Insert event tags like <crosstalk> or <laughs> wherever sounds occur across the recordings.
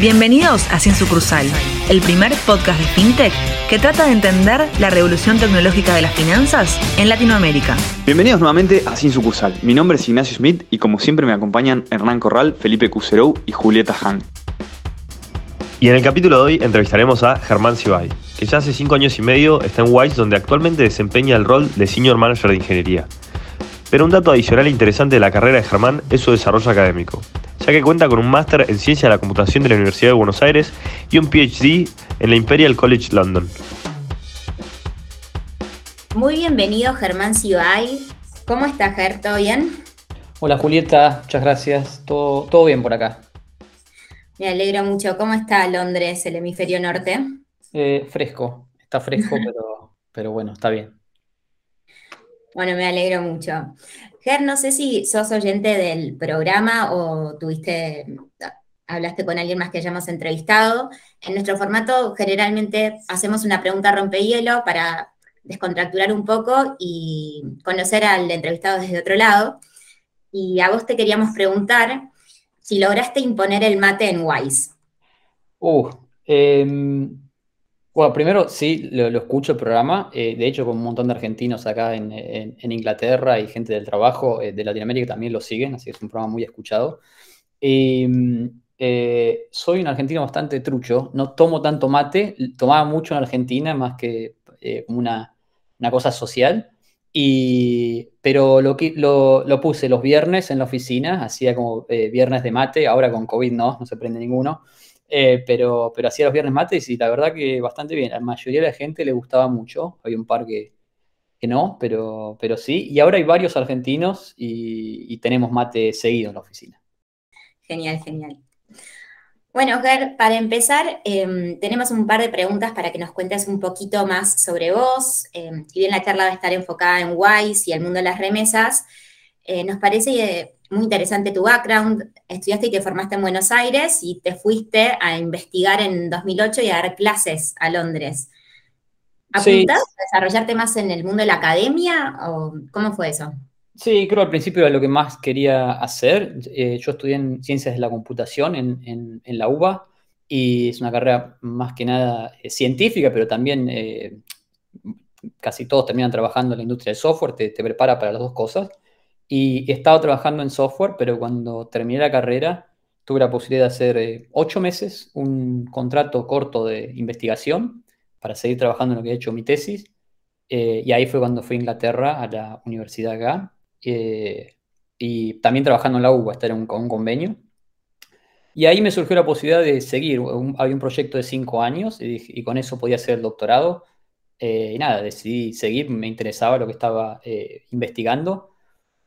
Bienvenidos a Sin Sucursal, el primer podcast de FinTech que trata de entender la revolución tecnológica de las finanzas en Latinoamérica. Bienvenidos nuevamente a Sin Sucursal. Mi nombre es Ignacio Smith y como siempre me acompañan Hernán Corral, Felipe Cuserou y Julieta Han. Y en el capítulo de hoy entrevistaremos a Germán Cibay, que ya hace cinco años y medio está en Wise, donde actualmente desempeña el rol de Senior Manager de Ingeniería. Pero un dato adicional e interesante de la carrera de Germán es su desarrollo académico, ya que cuenta con un máster en Ciencia de la Computación de la Universidad de Buenos Aires y un PhD en la Imperial College London. Muy bienvenido Germán Cibay. ¿Cómo estás, Ger? ¿Todo bien? Hola Julieta, muchas gracias. Todo, todo bien por acá. Me alegro mucho. ¿Cómo está Londres, el hemisferio norte? Eh, fresco, está fresco, <laughs> pero, pero bueno, está bien. Bueno, me alegro mucho. No sé si sos oyente del programa o tuviste, hablaste con alguien más que hayamos entrevistado. En nuestro formato generalmente hacemos una pregunta rompehielo para descontracturar un poco y conocer al entrevistado desde otro lado. Y a vos te queríamos preguntar si lograste imponer el mate en Wise. Uh, eh, bueno, primero sí, lo, escucho el programa. Eh, de hecho, con un montón de argentinos acá en, Inglaterra y gente del trabajo eh, de Latinoamérica también lo siguen, así que es un programa muy escuchado. Mm, eh, soy un argentino bastante trucho, no tomo tanto mate, tomaba mucho en Argentina más que como una, cosa social. Y, pero lo, lo, lo, puse los viernes en la oficina, hacía como viernes de mate, ahora con COVID no, no se prende ninguno. Eh, pero, pero hacía los viernes mates y la verdad que bastante bien. A la mayoría de la gente le gustaba mucho. Hay un par que, no, pero, pero sí. Y ahora hay varios argentinos y, tenemos mate seguido en la oficina. Genial, genial. Bueno, Ger, para empezar, em, tenemos un par de preguntas para que nos cuentes un poquito más sobre vos. Eh, si bien la charla va a estar enfocada en WISE y el mundo de las remesas, eh, nos parece muy interesante tu background. Estudiaste y te formaste en Buenos Aires y te fuiste a investigar en 2008 y a dar clases a Londres. ¿Apuntás a desarrollarte más en el mundo de la academia o cómo fue eso? Sí, creo al principio era lo que más quería hacer. Eh, yo estudié en Ciencias de la Computación en, la UBA y es una carrera más que nada eh, científica, pero también eh, casi todos terminan trabajando en la industria del software, te, te prepara para las dos cosas. Y he estado trabajando en software, pero cuando terminé la carrera tuve la posibilidad de hacer eh, ocho meses un contrato corto de investigación para seguir trabajando en lo que he hecho mi tesis. Eh, y ahí fue cuando fui a Inglaterra, a la universidad acá, eh, y también trabajando en la UBA, estar en un, un convenio. Y ahí me surgió la posibilidad de seguir. había un proyecto de cinco años y, y, con eso podía hacer el doctorado. y nada, decidí seguir, me interesaba lo que estaba investigando.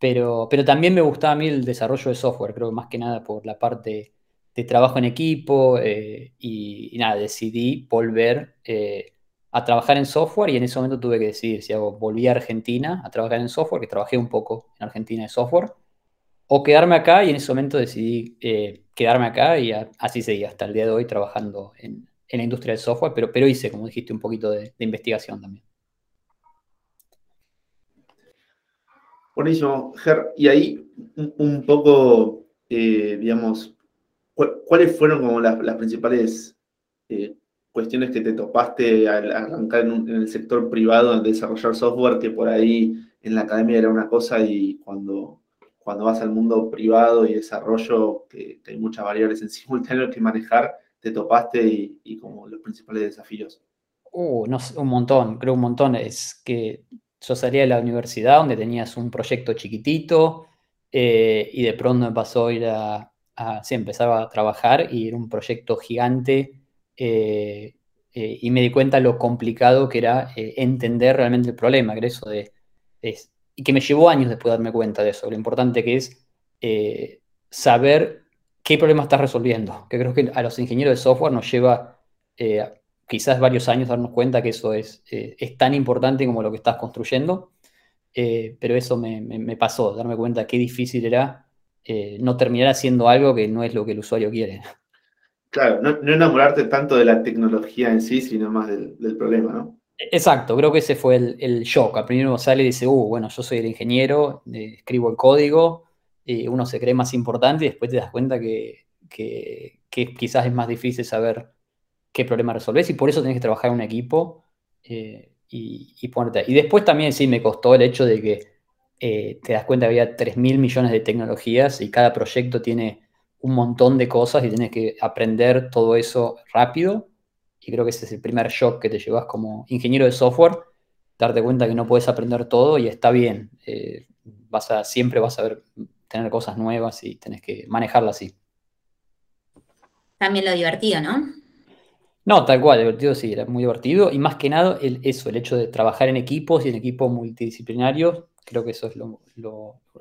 Pero, pero también me gustaba a mí el desarrollo de software, creo que más que nada por la parte de trabajo en equipo eh, y, nada, decidí volver eh, a trabajar en software y en ese momento tuve que decidir si hago, volví a Argentina a trabajar en software, que trabajé un poco en Argentina de software, o quedarme acá y en ese momento decidí eh, quedarme acá y así seguí hasta el día de hoy trabajando en, en, la industria del software, pero, pero hice, como dijiste, un poquito de investigación también. Buenísimo, Ger. Y ahí un, poco, eh, digamos, ¿cuáles fueron como las, principales eh, cuestiones que te topaste al arrancar en, el sector privado, en desarrollar software, que por ahí en la academia era una cosa y cuando, cuando vas al mundo privado y desarrollo, que, hay muchas variables en simultáneo que manejar, te topaste y, como los principales desafíos? Uh, no, un montón, creo un montón. Es que yo salía de la universidad donde tenías un proyecto chiquitito eh, y de pronto me pasó a ir a, sí, empezaba a trabajar y era un proyecto gigante eh, eh, y me di cuenta lo complicado que era entender realmente el problema, que eso de, y que me llevó años después de darme cuenta de eso, lo importante que es saber qué problema estás resolviendo, que creo que a los ingenieros de software nos lleva quizás varios años darnos cuenta que eso es, eh, es tan importante como lo que estás construyendo, eh, pero eso me, pasó, darme cuenta qué difícil era eh, no terminar haciendo algo que no es lo que el usuario quiere. Claro, no, enamorarte tanto de la tecnología en sí, sino más del, problema, ¿no? Exacto, creo que ese fue el, el shock. Al primero sale y dice, uh, bueno, yo soy el ingeniero, escribo el código, y uno se cree más importante y después te das cuenta que, que, que quizás es más difícil saber qué problema resolves y por eso tenés que trabajar en un equipo eh, y, y, ponerte. Y después también sí me costó el hecho de que eh, te das cuenta que había 3 mil millones de tecnologías y cada proyecto tiene un montón de cosas y tienes que aprender todo eso rápido. Y creo que ese es el primer shock que te llevas como ingeniero de software, darte cuenta que no puedes aprender todo y está bien. Eh, vas a, siempre vas a tener cosas nuevas y tenés que manejarlas así. También lo divertido, ¿no? No, tal cual, divertido sí, era muy divertido. Y más que nada, el, eso, el hecho de trabajar en equipos y en equipos multidisciplinarios, Creo que eso es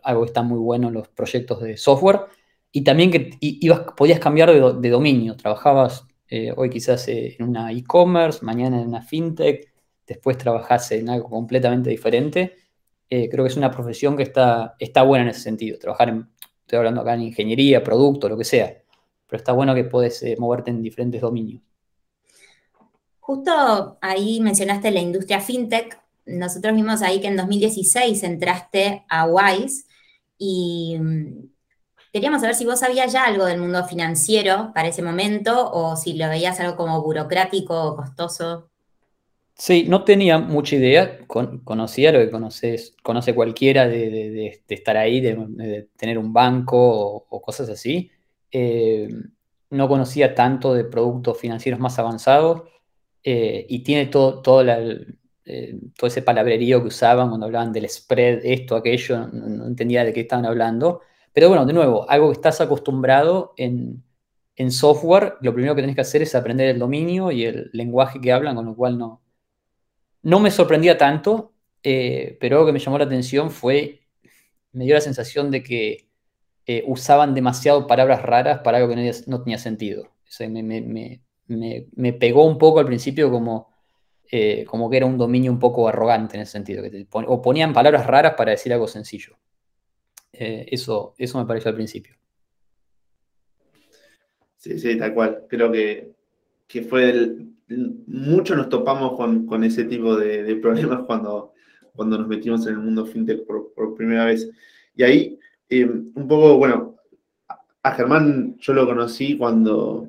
algo que está muy bueno en los proyectos de software. Y también que ibas, podías cambiar de, dominio. Trabajabas eh, hoy quizás en una e-commerce, mañana en una fintech, después trabajás en algo completamente diferente. Eh, creo que es una profesión que está, está buena en ese sentido. Trabajar en, estoy hablando acá en ingeniería, producto, lo que sea. Pero está bueno que puedes eh, moverte en diferentes dominios. Justo ahí mencionaste la industria fintech nosotros vimos ahí que en 2016 entraste a Wise y mm, queríamos saber si vos sabías ya algo del mundo financiero para ese momento o si lo veías algo como burocrático o costoso. Sí, no tenía mucha idea, conocía lo que conoces, conoce cualquiera de, estar ahí, de, tener un banco o, cosas así. Eh, no conocía tanto de productos financieros más avanzados eh, y tiene todo, todo la, eh, todo ese palabrerío que usaban cuando hablaban del spread, esto, aquello, no, entendía de qué estaban hablando. Pero bueno, de nuevo, algo que estás acostumbrado en, software, lo primero que tenés que hacer es aprender el dominio y el lenguaje que hablan, con lo cual no, no me sorprendía tanto, eh, pero algo que me llamó la atención fue, me dio la sensación de que usaban demasiado palabras raras para algo que no, tenía sentido. me, pegó un poco al principio como eh, como que era un dominio un poco arrogante en ese sentido, que o ponían palabras raras para decir algo sencillo. Eh, eso, eso me pareció al principio. Sí, sí, tal cual. Creo que, fue el, mucho nos topamos con, ese tipo de, problemas cuando, cuando nos metimos en el mundo fintech por, primera vez. Y ahí, eh, un poco, bueno, a Germán yo lo conocí cuando,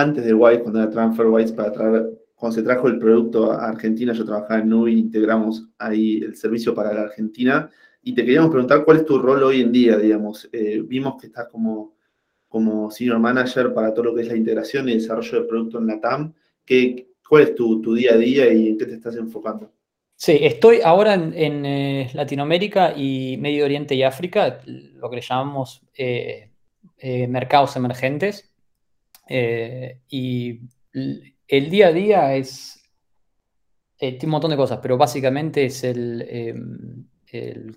antes de Wise, cuando era TransferWise para traer cuando se trajo el producto a Argentina, yo trabajaba en Nubi, integramos ahí el servicio para la Argentina y te queríamos preguntar cuál es tu rol hoy en día, digamos. Eh, vimos que estás como, como senior manager para todo lo que es la integración y desarrollo de producto en la TAM. ¿Qué, ¿Cuál es tu, día a día y en qué te estás enfocando? Sí, estoy ahora en, eh, Latinoamérica y Medio Oriente y África, lo que le llamamos eh, mercados emergentes. Y el día a día es. Eh, tiene un montón de cosas, pero básicamente es el, em,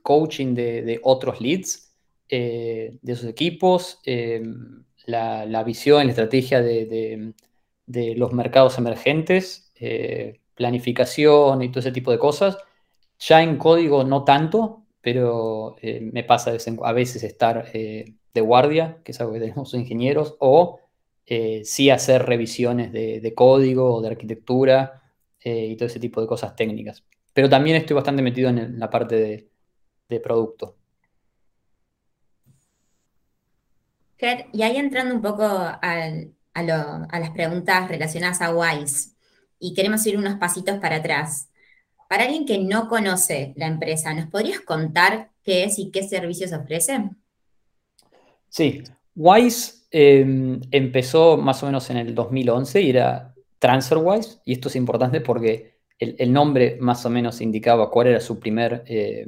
coaching de, otros leads eh, de esos equipos, em, la, visión y la estrategia de, los mercados emergentes, eh, planificación y todo ese tipo de cosas. Ya en código no tanto, pero me pasa a veces estar de guardia, que es algo que tenemos ingenieros, o eh, sí hacer revisiones de, código o de arquitectura eh, y todo ese tipo de cosas técnicas. Pero también estoy bastante metido en, la parte de, producto. y ahí entrando un poco a, las preguntas relacionadas a WISE, y queremos ir unos pasitos para atrás. Para alguien que no conoce la empresa, ¿nos podrías contar qué es y qué servicios ofrece? Sí, WISE Em, empezó más o menos en el 2011 y era TransferWise, y esto es importante porque el, nombre más o menos indicaba cuál era su primer, eh,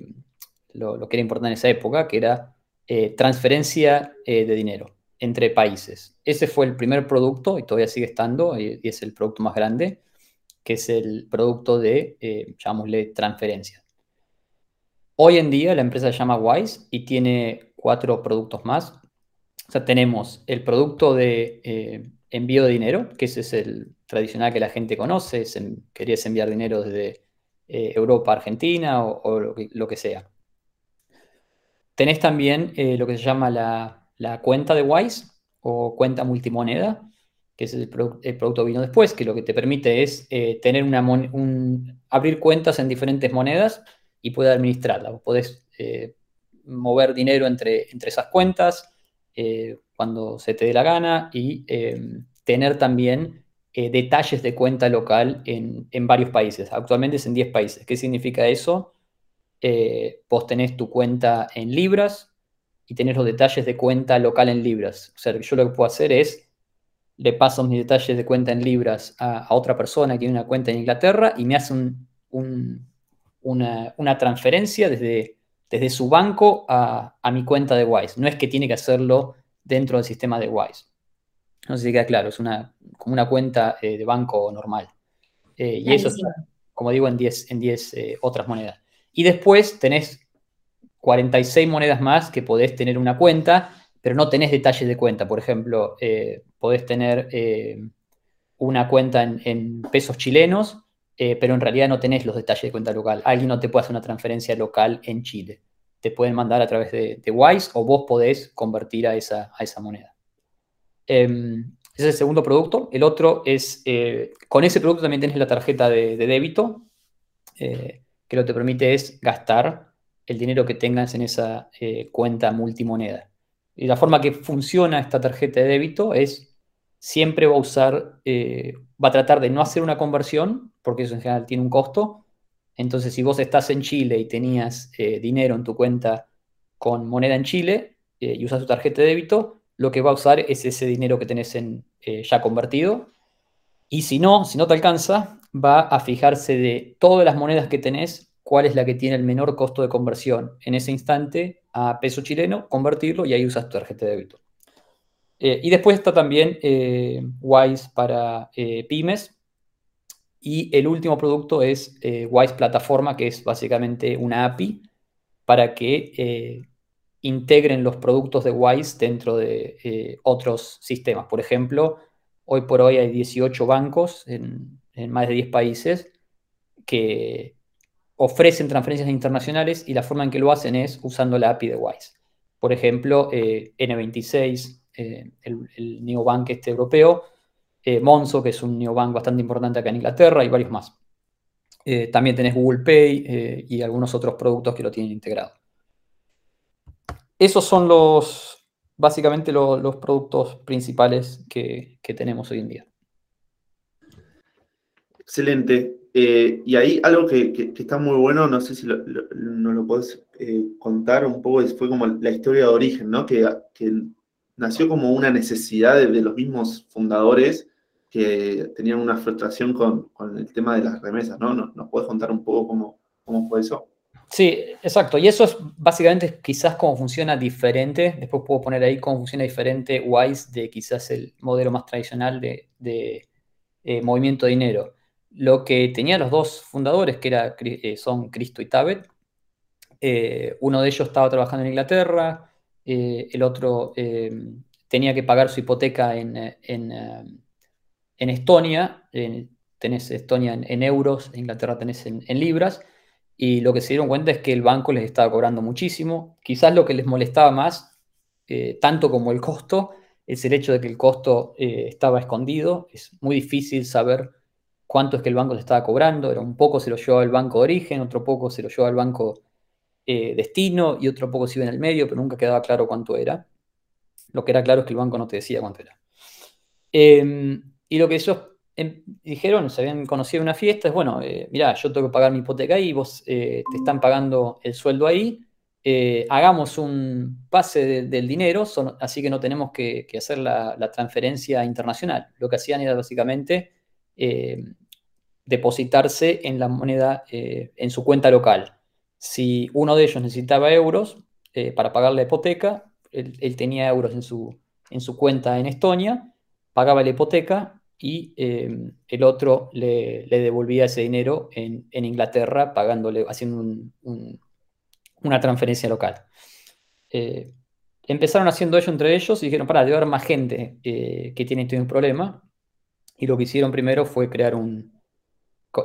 lo, que era importante en esa época, que era eh, transferencia eh, de dinero entre países. Ese fue el primer producto y todavía sigue estando, y, es el producto más grande, que es el producto de, llamémosle, transferencia. Hoy en día la empresa se llama Wise y tiene cuatro productos más sea, tenemos el producto de eh, envío de dinero, que ese es el tradicional que la gente conoce, querías enviar dinero desde eh, Europa a Argentina o, lo, que, sea. Tenés también eh, lo que se llama la, cuenta de Wise o cuenta multimoneda, que es el, producto que vino después, que lo que te permite es tener una abrir cuentas en diferentes monedas y poder administrarlas. Vos podés mover dinero entre, entre esas cuentas, eh, cuando se te dé la gana y em, tener también eh, detalles de cuenta local en, varios países. Actualmente es en 10 países. ¿Qué significa eso? Eh, vos tenés tu cuenta en libras y tenés los detalles de cuenta local en libras. O sea, yo lo que puedo hacer es, le paso mis detalles de cuenta en libras a, otra persona que tiene una cuenta en Inglaterra y me hace una, transferencia desde, desde su banco a, a mi cuenta de Wise. No es que tiene que hacerlo dentro del sistema de Wise. No sé si queda claro, es una, como una cuenta eh, de banco normal. Eh, y eso como digo, en 10 en eh, otras monedas. Y después tenés 46 monedas más que podés tener una cuenta, pero no tenés detalles de cuenta. Por ejemplo, podés tener una cuenta en, pesos chilenos, pero en realidad no tenés los detalles de cuenta local. Alguien no te puede hacer una transferencia local en Chile. Te pueden mandar a través de, Wise o vos podés convertir a esa, a esa moneda. Em, ese es el segundo producto. El otro es, eh, con ese producto también tienes la tarjeta de, débito, eh, que lo que te permite es gastar el dinero que tengas en esa eh, cuenta multimoneda. Y la forma que funciona esta tarjeta de débito es siempre va a usar, va a tratar de no hacer una conversión, porque eso en general tiene un costo. Entonces, si vos estás en Chile y tenías dinero en tu cuenta con moneda en Chile y usas tu tarjeta de débito, lo que va a usar es ese dinero que tenés en, eh, ya convertido. Y si no, si no te alcanza, va a fijarse de todas las monedas que tenés, cuál es la que tiene el menor costo de conversión en ese instante a peso chileno, convertirlo y ahí usas tu tarjeta de débito. Eh, y después está también eh, Wise para pymes. Y el último producto es Wise Plataforma, que es básicamente una API para que integren los productos de Wise dentro de eh, otros sistemas. Por ejemplo, hoy por hoy hay 18 bancos en, más de 10 países que ofrecen transferencias internacionales y la forma en que lo hacen es usando la API de Wise. Por ejemplo, eh, N26, eh, el, el, neobank este europeo, Monzo, que es un neobank bastante importante acá en Inglaterra, y varios más. también tenés Google Pay y algunos otros productos que lo tienen integrado. Esos son los, básicamente los productos principales que, tenemos hoy en día. Excelente. Eh, y ahí algo que, está muy bueno, no sé si nos lo podés eh, contar un poco, fue como la historia de origen, ¿no? Que, nació como una necesidad de, los mismos fundadores que tenían una frustración con, el tema de las remesas, ¿no? ¿Nos, nos podés contar un poco cómo, cómo fue eso? Sí, exacto. Y eso es básicamente quizás cómo funciona diferente. Después puedo poner ahí cómo funciona diferente WISE de quizás el modelo más tradicional de, eh, movimiento de dinero. Lo que tenía los dos fundadores, que era, eh, son Cristo y Tabet, eh, uno de ellos estaba trabajando en Inglaterra, el otro tenía que pagar su hipoteca en, Estonia, tenés Estonia en, euros, Inglaterra tenés en libras y lo que se dieron cuenta es que el banco les estaba cobrando muchísimo. Quizás lo que les molestaba más, eh, tanto como el costo, es el hecho de que el costo eh, estaba escondido. Es muy difícil saber cuánto es que el banco les estaba cobrando. Era un poco se lo llevaba el banco de origen, otro poco se lo llevaba el banco eh, destino y otro poco se iba en el medio, pero nunca quedaba claro cuánto era. Lo que era claro es que el banco no te decía cuánto era. Em, y lo que ellos Em, dijeron, se habían conocido en una fiesta, es bueno, eh, mirá, yo tengo que pagar mi hipoteca ahí, vos eh, te están pagando el sueldo ahí, eh, hagamos un pase del dinero, así que no tenemos que, hacer la, transferencia internacional. Lo que hacían era básicamente depositarse en la moneda, en su cuenta local. Si uno de ellos necesitaba euros para pagar la hipoteca, él, tenía euros en su, en su cuenta en Estonia, pagaba la hipoteca y em, el otro le, devolvía ese dinero en, Inglaterra pagándole, haciendo una transferencia local. Eh, empezaron haciendo ello entre ellos y dijeron, para, debe haber más gente eh, que tiene este problema. Y lo que hicieron primero fue crear un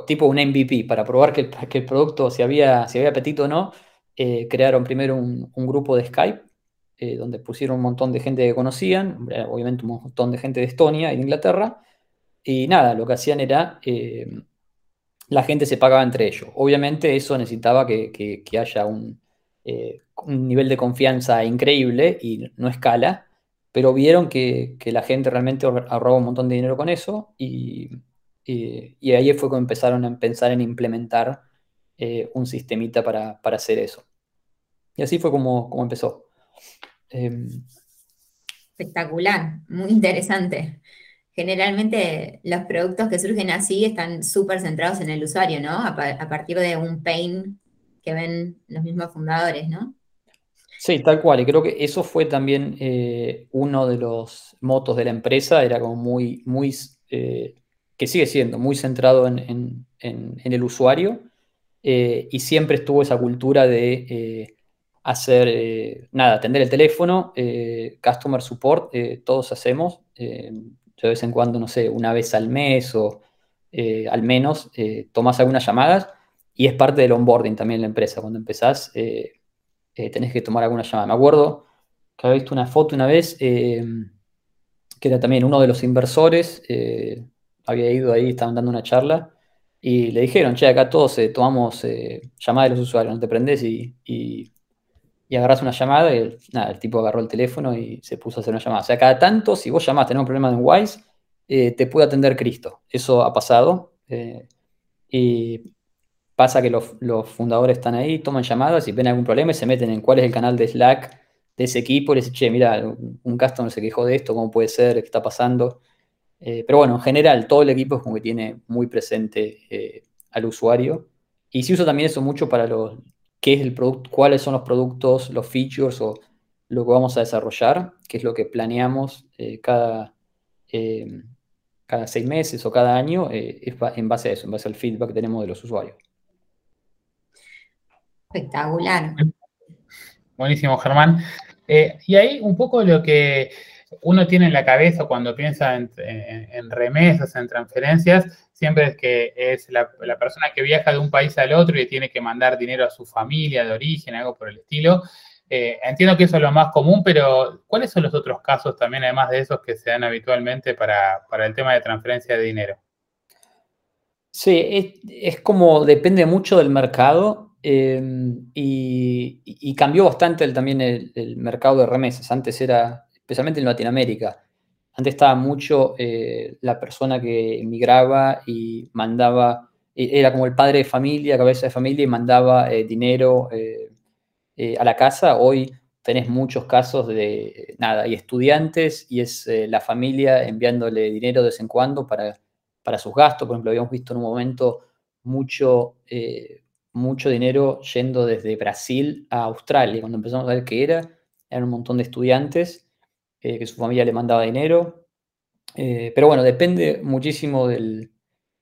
tipo un MVP para probar <laughs> que el, producto, si había, si había apetito o no. Eh, crearon primero un, un, grupo de Skype, donde pusieron un montón de gente que conocían, obviamente un montón de gente de Estonia y de Inglaterra, y nada, lo que hacían era, eh, la gente se pagaba entre ellos. Obviamente eso necesitaba que, haya un, eh, un, nivel de confianza increíble y no escala, pero vieron que, la gente realmente ahorraba un montón de dinero con eso y, ahí fue cuando empezaron a pensar en implementar eh, un sistemita para, hacer eso. Y así fue como, como empezó. Em, Espectacular, muy interesante. Generalmente los productos que surgen así están súper centrados en el usuario, ¿no? A, partir de un pain que ven los mismos fundadores, ¿no? Sí, tal cual. Y creo que eso fue también eh, uno de los motos de la empresa, era como muy, muy, eh, que sigue siendo muy centrado en, el usuario eh, y siempre estuvo esa cultura de hacer, eh, nada, atender el teléfono, eh, customer support, eh, todos hacemos, de vez en cuando, no sé, una vez al mes o al menos, tomas algunas llamadas y es parte del onboarding también en la empresa. Cuando empezás, tenés que tomar alguna llamada. Me acuerdo que había visto una foto una vez, que era también uno de los inversores, había ido ahí, estaban dando una charla. Y le dijeron, che, acá todos tomamos llamadas de los usuarios, no te prendes y y agarras una llamada y el, tipo agarró el teléfono y se puso a hacer una llamada. O sea, cada tanto, si vos llamás, tenés un problema en Wise, eh, te puede atender Cristo. Eso ha pasado. Eh, y pasa que los, fundadores están ahí, toman llamadas y ven algún problema y se meten en cuál es el canal de Slack de ese equipo y les dicen, che, mira, un customer se quejó de esto, ¿cómo puede ser? ¿Qué está pasando? Eh, pero bueno, en general, todo el equipo es como que tiene muy presente al usuario. Y se usa también eso mucho para los, qué es el producto, cuáles son los productos, los features o lo que vamos a desarrollar, que es lo que planeamos eh, cada, eh, cada seis meses o cada año, eh, en base a eso, en base al feedback que tenemos de los usuarios. Espectacular. Buenísimo, Germán. y ahí un poco lo que uno tiene en la cabeza cuando piensa en, remesas, en transferencias, siempre es que es la, persona que viaja de un país al otro y tiene que mandar dinero a su familia de origen, algo por el estilo. Eh, entiendo que eso es lo más común, pero ¿cuáles son los otros casos también, además de esos, que se dan habitualmente para, el tema de transferencia de dinero? Sí, es, como depende mucho del mercado eh, y, cambió bastante también el mercado de remesas. Antes era especialmente en Latinoamérica. Antes estaba mucho eh, la persona que emigraba y mandaba, e, era como el padre de familia, cabeza de familia y mandaba eh, dinero eh, a la casa. Hoy tenés muchos casos de, nada, hay estudiantes y es la familia enviándole dinero de vez en cuando para, para sus gastos. Por ejemplo, habíamos visto en un momento mucho, mucho dinero yendo desde Brasil a Australia. Cuando empezamos a ver qué era, eran un montón de estudiantes eh, que su familia le mandaba dinero. Eh, pero bueno, depende muchísimo del,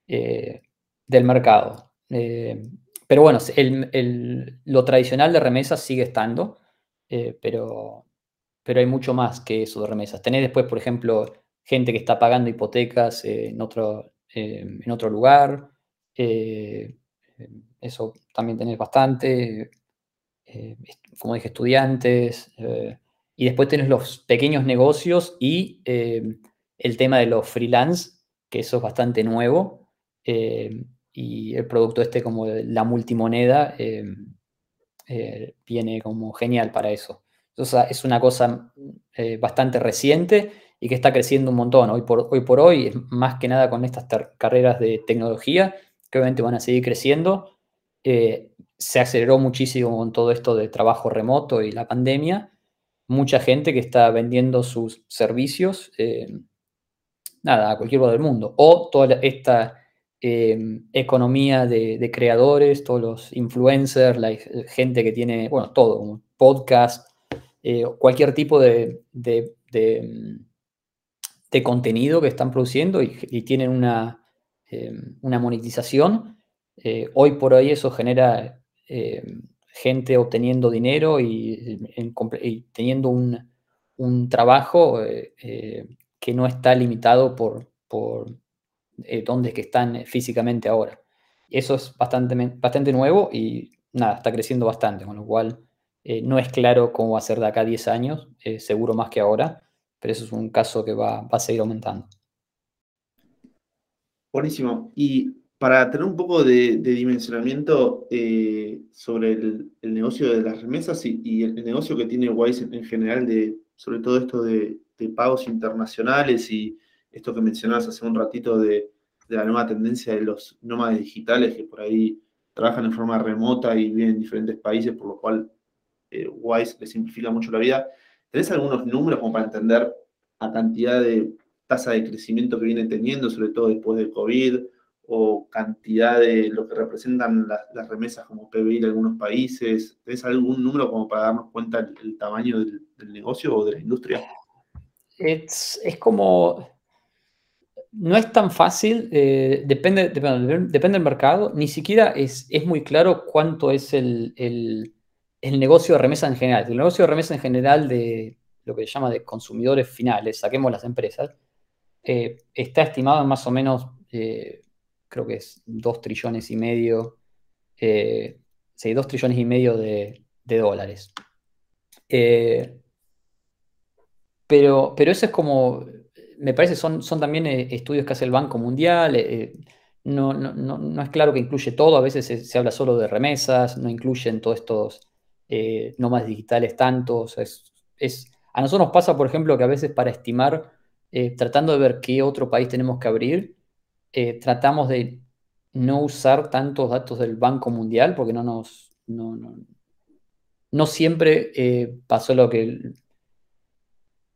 eh, del mercado. pero bueno, lo tradicional de remesas sigue estando, pero, pero hay mucho más que eso de remesas. Tenés después, por ejemplo, gente que está pagando hipotecas en, otro, en otro lugar. eso también tenés bastante. como dije, estudiantes. Y después tenés los pequeños negocios y eh, el tema de los freelance, que eso es bastante nuevo. Eh, y el producto este como la multimoneda eh, viene como genial para eso. Entonces es una cosa bastante reciente y que está creciendo un montón. Hoy por, hoy por hoy, más que nada con estas carreras de tecnología, que obviamente van a seguir creciendo. se aceleró muchísimo con todo esto de trabajo remoto y la pandemia mucha gente que está vendiendo sus servicios, eh, nada, a cualquier lugar del mundo. O toda esta eh, economía de, creadores, todos los influencers, la gente que tiene, bueno, todo, un podcast, eh, cualquier tipo de, de, contenido que están produciendo y, tienen una, una monetización. hoy por hoy eso genera gente obteniendo dinero y, teniendo un, trabajo eh, eh, que no está limitado por, por eh, dónde que están físicamente ahora. Eso es bastante, bastante nuevo y nada, está creciendo bastante, con lo cual no es claro cómo va a ser de acá a 10 años, seguro más que ahora, pero eso es un caso que va, va a seguir aumentando. Buenísimo. Y para tener un poco de, dimensionamiento eh, sobre el, negocio de las remesas y, el, negocio que tiene Wise en, general, sobre todo esto de, pagos internacionales y esto que mencionabas hace un ratito de, la nueva tendencia de los nómades digitales que por ahí trabajan en forma remota y viven en diferentes países, por lo cual eh, Wise les simplifica mucho la vida. ¿Tenés algunos números como para entender la cantidad de tasa de crecimiento que viene teniendo, sobre todo después de COVID, o cantidad de lo que representan las, remesas como PBI de algunos países? ¿Tenés algún número como para darnos cuenta del, tamaño del, negocio o de la industria? Es, como, no es tan fácil, eh, depende, depende, del mercado, ni siquiera es, es muy claro cuánto es el, el, negocio de remesa en general. El negocio de remesa en general de lo que se llama de consumidores finales, saquemos las empresas, eh, está estimado en más o menos, eh, creo que es 2 trillones y medio, sí, 2 trillones y medio de, de dólares. pero, pero eso es como me parece son, son también eh, estudios que hace el Banco Mundial. Eh, eh, no, no, es claro que incluye todo, a veces se, habla solo de remesas, no incluyen todos estos nómadas digitales tantos. Es, a nosotros nos pasa, por ejemplo, que a veces para estimar, tratando de ver qué otro país tenemos que abrir, tratamos de no usar tantos datos del Banco Mundial porque no nos... No, no siempre pasó lo que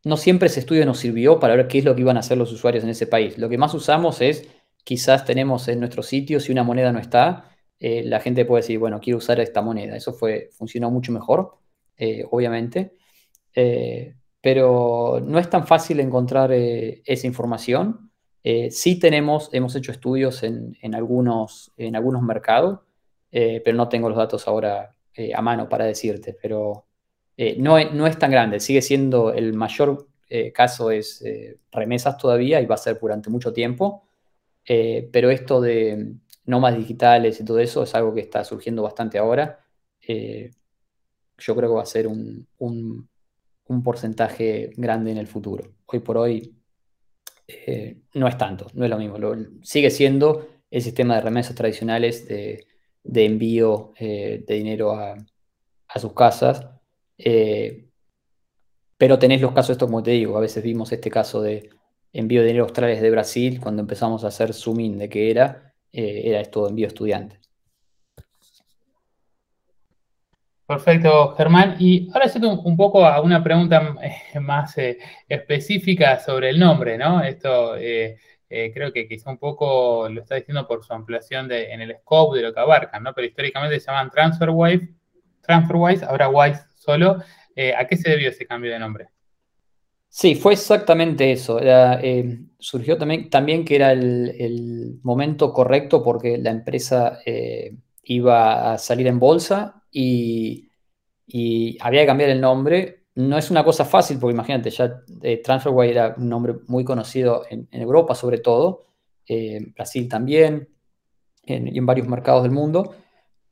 no siempre ese estudio nos sirvió para ver qué es lo que iban a hacer los usuarios en ese país. Lo que más usamos es, quizás tenemos en nuestro sitio, si una moneda no está, eh, la gente puede decir, bueno, quiero usar esta moneda. Eso fue, funcionó mucho mejor, eh, obviamente. Eh, pero no es tan fácil encontrar esa información. Sí tenemos, hemos hecho estudios en, algunos, en algunos mercados, pero no tengo los datos ahora a mano para decirte. Pero eh, no, es tan grande, sigue siendo el mayor eh, caso es eh, remesas todavía y va a ser durante mucho tiempo, pero esto de nómadas digitales y todo eso es algo que está surgiendo bastante ahora. yo creo que va a ser un, porcentaje grande en el futuro. Hoy por hoy no es tanto, no es lo mismo. sigue siendo el sistema de remesas tradicionales de, envío de dinero a, sus casas eh, pero tenés los casos, esto como te digo, a veces vimos este caso de envío de dinero australes de Brasil, cuando empezamos a hacer zoom in de qué era, eh, era esto de envío estudiante. Perfecto, Germán. Y ahora sí un poco a una pregunta eh, más específica sobre el nombre, ¿no? Esto creo que quizá un poco lo está diciendo por su ampliación de, en el scope de lo que abarcan, ¿no? Pero históricamente se llaman TransferWise, TransferWise, ahora Wise solo. Eh, ¿A qué se debió ese cambio de nombre? Sí, fue exactamente eso. Eh, surgió también, también que era el, momento correcto porque la empresa eh, iba a salir en bolsa y, había que cambiar el nombre. No es una cosa fácil porque imagínate, ya TransferWise era un nombre muy conocido en, Europa sobre todo, en Brasil también y en varios mercados del mundo.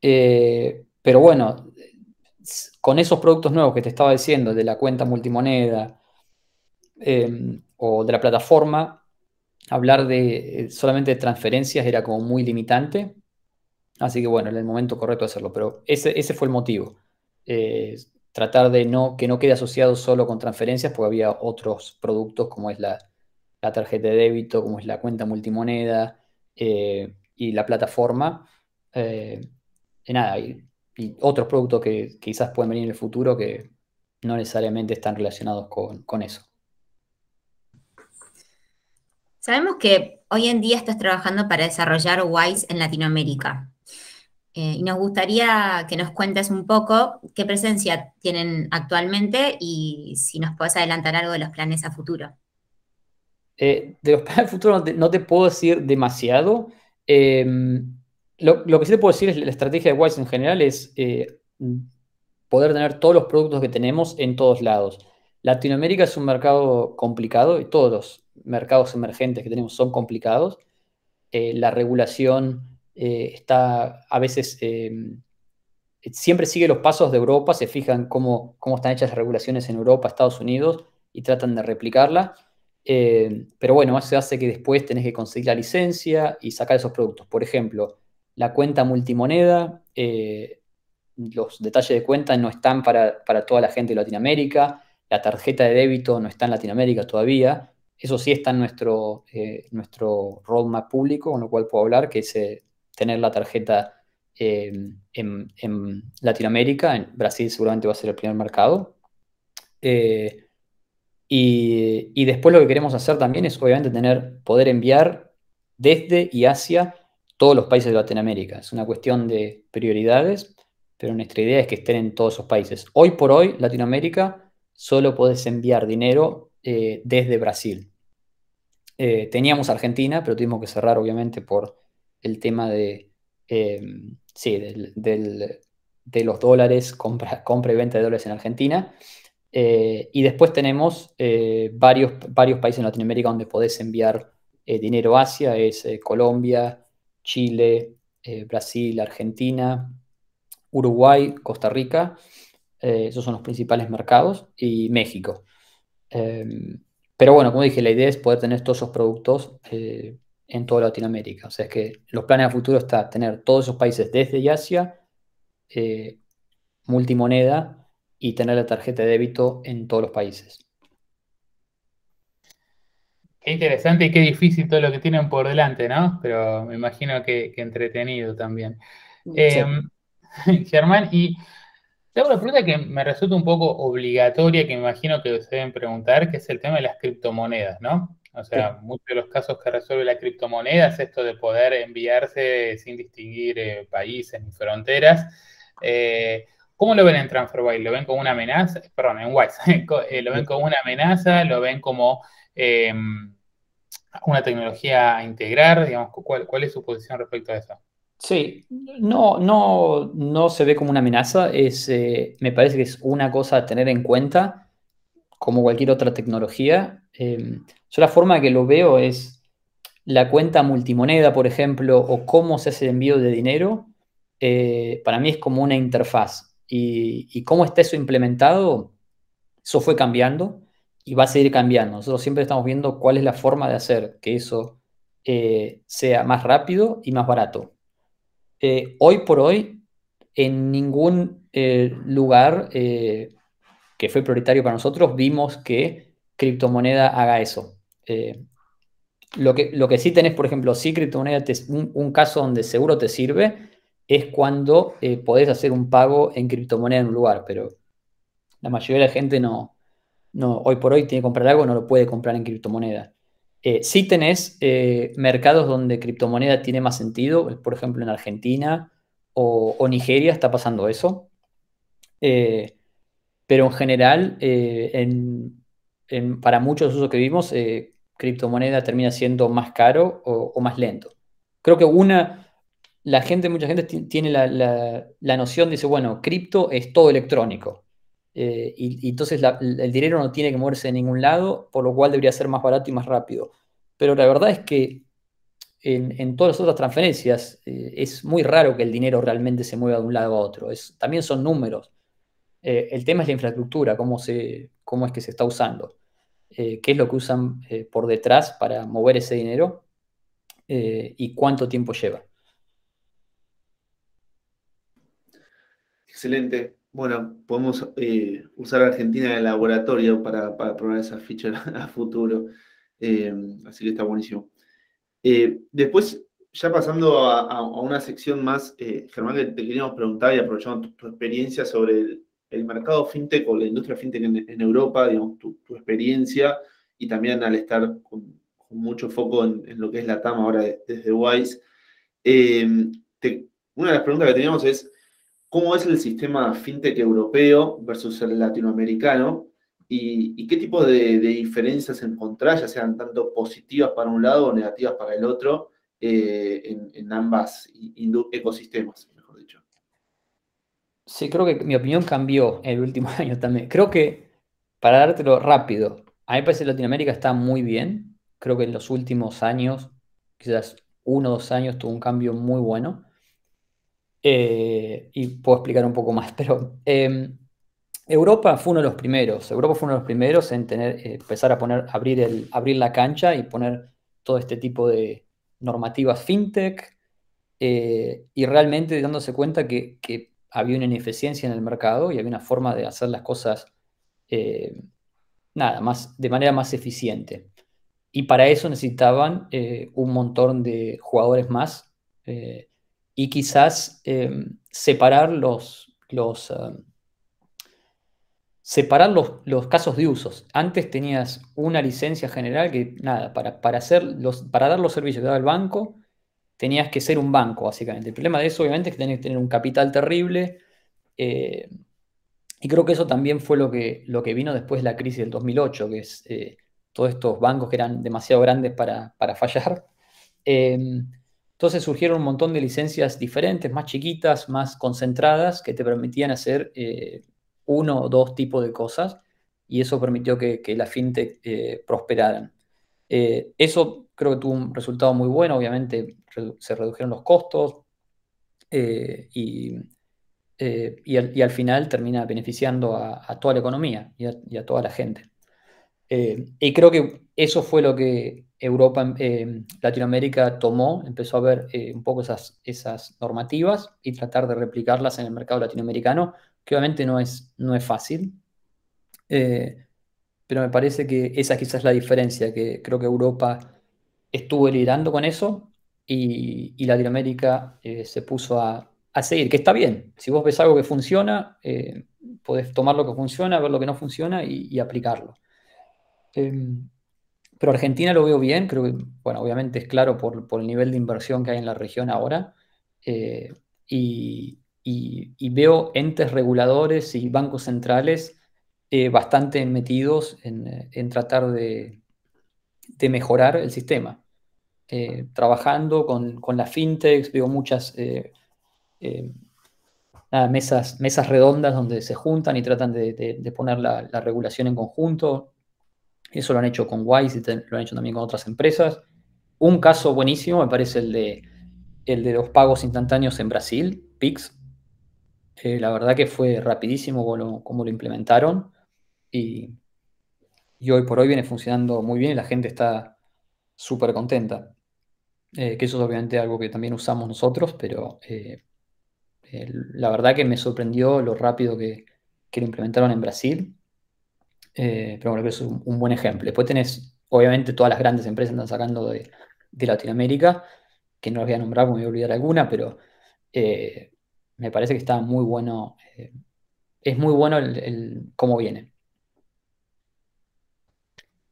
pero bueno, con esos productos nuevos que te estaba diciendo, de la cuenta multimoneda em, o de la plataforma, hablar de eh, solamente de transferencias era como muy limitante. Así que bueno, era el momento correcto de hacerlo, pero ese, ese fue el motivo. Eh, tratar de no, que no quede asociado solo con transferencias, porque había otros productos como es la, tarjeta de débito, como es la cuenta multimoneda eh, y la plataforma. y nada, y otros productos que, quizás pueden venir en el futuro que no necesariamente están relacionados con, eso. Sabemos que hoy en día estás trabajando para desarrollar WISE en Latinoamérica. Eh, y nos gustaría que nos cuentes un poco qué presencia tienen actualmente y si nos puedes adelantar algo de los planes a futuro. Eh, de los planes a futuro no te, puedo decir demasiado. Eh, lo, que sí te puedo decir es la estrategia de Wise en general es eh, poder tener todos los productos que tenemos en todos lados. Latinoamérica es un mercado complicado y todos los mercados emergentes que tenemos son complicados. La regulación eh, está a veces siempre sigue los pasos de Europa, se fijan cómo, cómo están hechas las regulaciones en Europa, Estados Unidos y tratan de replicarla. pero bueno, eso hace que después tenés que conseguir la licencia y sacar esos productos. Por ejemplo, la cuenta multimoneda, eh, los detalles de cuenta no están para, toda la gente de Latinoamérica, la tarjeta de débito no está en Latinoamérica todavía. Eso sí está en nuestro, nuestro roadmap público, con lo cual puedo hablar, que es tener la tarjeta en, Latinoamérica. En Brasil seguramente va a ser el primer mercado. Y, y, después lo que queremos hacer también es obviamente tener, poder enviar desde y hacia todos los países de Latinoamérica. Es una cuestión de prioridades, pero nuestra idea es que estén en todos esos países. Hoy por hoy, Latinoamérica, solo puedes enviar dinero eh, desde Brasil. Eh, teníamos Argentina, pero tuvimos que cerrar obviamente por el tema de, eh, sí, del, de los dólares, compra, compra y venta de dólares en Argentina. Eh, y después tenemos eh, varios, varios países en Latinoamérica donde podés enviar dinero a Asia, es Colombia, Chile, Brasil, Argentina, Uruguay, Costa Rica, esos son los principales mercados, y México. Em, pero bueno, como dije, la idea es poder tener todos esos productos en toda Latinoamérica. O sea, es que los planes a futuro está tener todos esos países desde Asia, multimoneda, y tener la tarjeta de débito en todos los países. Qué interesante y qué difícil todo lo que tienen por delante, ¿no? Pero me imagino que, entretenido también. Em, <laughs> Germán, y tengo una pregunta que me resulta un poco obligatoria, que me imagino que se deben preguntar, que es el tema de las criptomonedas, ¿no? O sea, muchos de los casos que resuelve la criptomoneda es esto de poder enviarse sin distinguir eh, países ni fronteras. Eh, ¿Cómo lo ven en TransferWise? ¿Lo ven como una amenaza? Perdón, en Wise. <laughs> Eh, ¿Lo ven como una amenaza? ¿Lo ven como em, una tecnología a integrar? Digamos, ¿cuál, es su posición respecto a eso? Sí, no, no, no se ve como una amenaza. Es, eh, me parece que es una cosa a tener en cuenta, como cualquier otra tecnología. Em, yo la forma que lo veo es la cuenta multimoneda, por ejemplo, o cómo se hace el envío de dinero. Eh, para mí es como una interfaz y, cómo está eso implementado, eso fue cambiando y va a seguir cambiando. Nosotros siempre estamos viendo cuál es la forma de hacer que eso eh, sea más rápido y más barato. Eh, hoy por hoy, en ningún lugar que fue prioritario para nosotros vimos que criptomoneda haga eso. lo, que, lo que sí tenés, por ejemplo, si criptomoneda, un caso donde seguro te sirve, es cuando eh, podés hacer un pago en criptomoneda en un lugar, pero la mayoría de la gente no, no hoy por hoy tiene que comprar algo, no lo puede comprar en criptomoneda. Eh, sí tenés eh, mercados donde criptomoneda tiene más sentido, por ejemplo en Argentina o, Nigeria está pasando eso, pero en general, para muchos usos que vimos, criptomoneda termina siendo más caro o más lento. Creo que una, la gente, mucha gente tiene la, noción, dice, bueno, cripto es todo electrónico. Eh, y, entonces el dinero no tiene que moverse de ningún lado, por lo cual debería ser más barato y más rápido. Pero la verdad es que en, todas las otras transferencias eh, es muy raro que el dinero realmente se mueva de un lado a otro. Es, también son números. Eh, el tema es la infraestructura, cómo, se, cómo es que se está usando, qué es lo que usan por detrás para mover ese dinero y cuánto tiempo lleva. Excelente. Bueno, podemos eh, usar Argentina de laboratorio para, probar esa ficha <laughs> a futuro. Eh, así que está buenísimo. Eh, después, ya pasando a, una sección más, Germán, que te queríamos preguntar y aprovechando tu, experiencia sobre mercado fintech o la industria fintech en, Europa, digamos, tu, experiencia y también al estar con, mucho foco en, lo que es la TAM ahora desde Wise. una de las preguntas que teníamos es, cómo es el sistema fintech europeo versus el latinoamericano y, qué tipo de, diferencias encontrás, ya sean tanto positivas para un lado o negativas para el otro, eh, en, en, ambas ecosistemas. Sí, creo que mi opinión cambió en el último <laughs> año también. Creo que, para dártelo rápido, a mí me parece que Latinoamérica está muy bien. Creo que en los últimos años, quizás uno o dos años, tuvo un cambio muy bueno. Eh, y puedo explicar un poco más, <laughs> pero em, Europa fue uno de los primeros. Europa fue uno de los primeros en tener, eh, empezar a poner, abrir, el, abrir la cancha y poner todo este tipo de normativas fintech eh, y realmente dándose cuenta que, había una ineficiencia en el mercado y había una forma de hacer las cosas nada, más, de manera más eficiente. Y para eso necesitaban eh, un montón de jugadores más eh, y quizás em, separar los, los, em, separar los, casos de usos. Antes tenías una licencia general que, nada, para, para, hacer los, para dar los servicios que daba el banco, tenías que ser un banco, básicamente. El problema de eso, obviamente, es que tenías que tener un capital terrible. Eh, y creo que eso también fue lo que, lo que vino después de la crisis del 2008, que es todos estos bancos que eran demasiado grandes para, fallar. Em, entonces surgieron un montón de licencias diferentes, más chiquitas, más concentradas, que te permitían hacer eh, uno o dos tipos de cosas y eso permitió que, la fintech eh, prosperaran. Eh, eso creo que tuvo un resultado muy bueno, obviamente se redujeron los costos y, al, final termina beneficiando a, toda la economía y a toda la gente. Eh, y creo que eso fue lo que Europa, eh, Latinoamérica tomó, empezó a ver eh, un poco esas, esas normativas y tratar de replicarlas en el mercado latinoamericano, que obviamente no es, no es fácil. pero me parece que esa quizás es la diferencia, que creo que Europa estuvo liderando con eso y, y Latinoamérica se puso a, a, seguir, que está bien. Si vos ves algo que funciona, podés tomar lo que funciona, ver lo que no funciona y aplicarlo. Em, pero Argentina lo veo bien, creo que, bueno, obviamente es claro por, el nivel de inversión que hay en la región ahora. Eh, y, veo entes reguladores y bancos centrales eh, bastante metidos en, tratar de, mejorar el sistema. Eh, trabajando con, con las fintechs, veo muchas mesas, mesas redondas donde se juntan y tratan de, poner la, la regulación en conjunto. Eso lo han hecho con Wise y lo han hecho también con otras empresas. Un caso buenísimo me parece el de, el de los pagos instantáneos en Brasil, PIX. Eh, la verdad que fue rapidísimo como lo, implementaron y, hoy por hoy viene funcionando muy bien y la gente está súper contenta. Eh, que eso es obviamente algo que también usamos nosotros, pero eh, la verdad que me sorprendió lo rápido que, que lo implementaron en Brasil eh, pero bueno, que es un, buen ejemplo. Después tenés, obviamente, todas las grandes empresas están sacando de, Latinoamérica, que no las voy a nombrar, me voy a olvidar alguna, pero me parece que está muy bueno, es muy bueno el, cómo viene.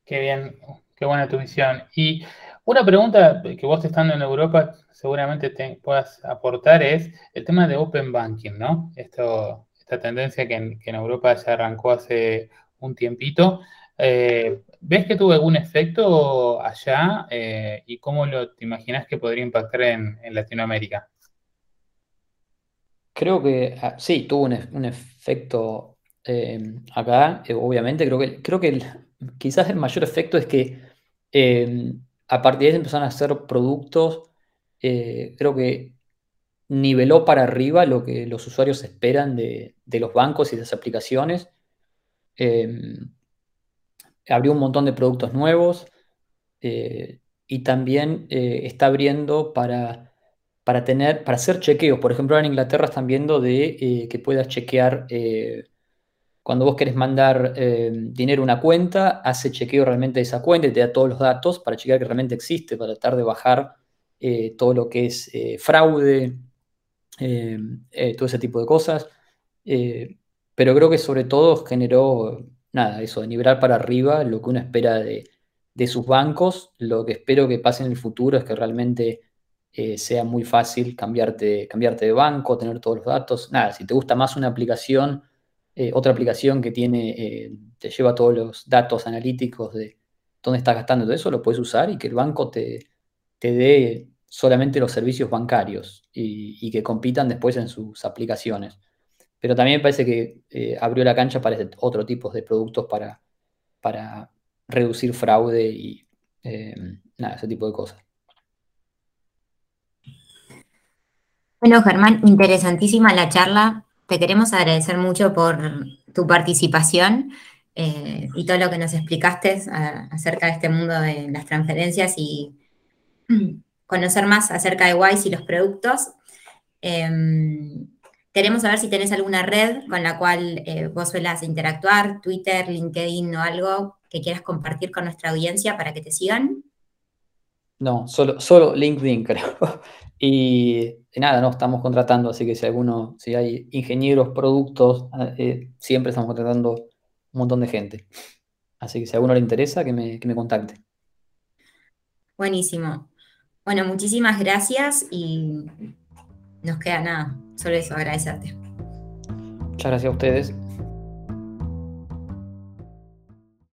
Qué bien, qué buena tu visión. Y una pregunta que vos estando en Europa seguramente te puedas aportar es el tema de Open Banking, ¿no? Esta tendencia que en, Europa ya arrancó hace un tiempito. Eh, ¿Ves que tuvo algún efecto allá eh, y cómo lo te imaginas que podría impactar en, Latinoamérica? Creo que ah, sí, tuvo un, efecto eh, acá, obviamente. Creo que, creo que quizás el mayor efecto es que a partir de eso empezaron a hacer productos, creo que niveló para arriba lo que los usuarios esperan de, los bancos y de las aplicaciones Em, abrió un montón de productos nuevos eh, y también eh, está abriendo para, para, tener, para hacer chequeos. Por ejemplo, en Inglaterra están viendo de eh, que puedas chequear cuando vos querés mandar dinero a una cuenta, hace chequeo realmente de esa cuenta y te da todos los datos para chequear que realmente existe, para tratar de bajar todo lo que es fraude, todo ese tipo de cosas. Pero creo que sobre todo generó, nada, eso, de nivelar para arriba lo que uno espera de, sus bancos. Lo que espero que pase en el futuro es que realmente eh, sea muy fácil cambiarte, cambiarte de banco, tener todos los datos. Nada, si te gusta más una aplicación, eh, otra aplicación que tiene, eh, te lleva todos los datos analíticos de dónde estás gastando todo eso, lo puedes usar y que el banco te, te dé solamente los servicios bancarios y que compitan después en sus aplicaciones pero también me parece que eh, abrió la cancha para otro tipo de productos para, para reducir fraude y nada, ese tipo de cosas. Bueno, Germán, interesantísima la charla. Te queremos agradecer mucho por tu participación eh, y todo lo que nos explicaste acerca de este mundo de las transferencias y <clears throat> conocer más acerca de Wise y los productos. Em, queremos saber si tenés alguna red con la cual eh, vos suelas interactuar, Twitter, LinkedIn o algo que quieras compartir con nuestra audiencia para que te sigan. No, solo, solo LinkedIn <laughs> creo. Y, nada, no, estamos contratando, así que si alguno, si hay ingenieros, productos, eh, siempre estamos contratando un montón de gente. Así que si a alguno le interesa, que me, que me contacte. Buenísimo. Bueno, muchísimas gracias y nos queda nada, solo eso, agradecerte. Muchas gracias a ustedes.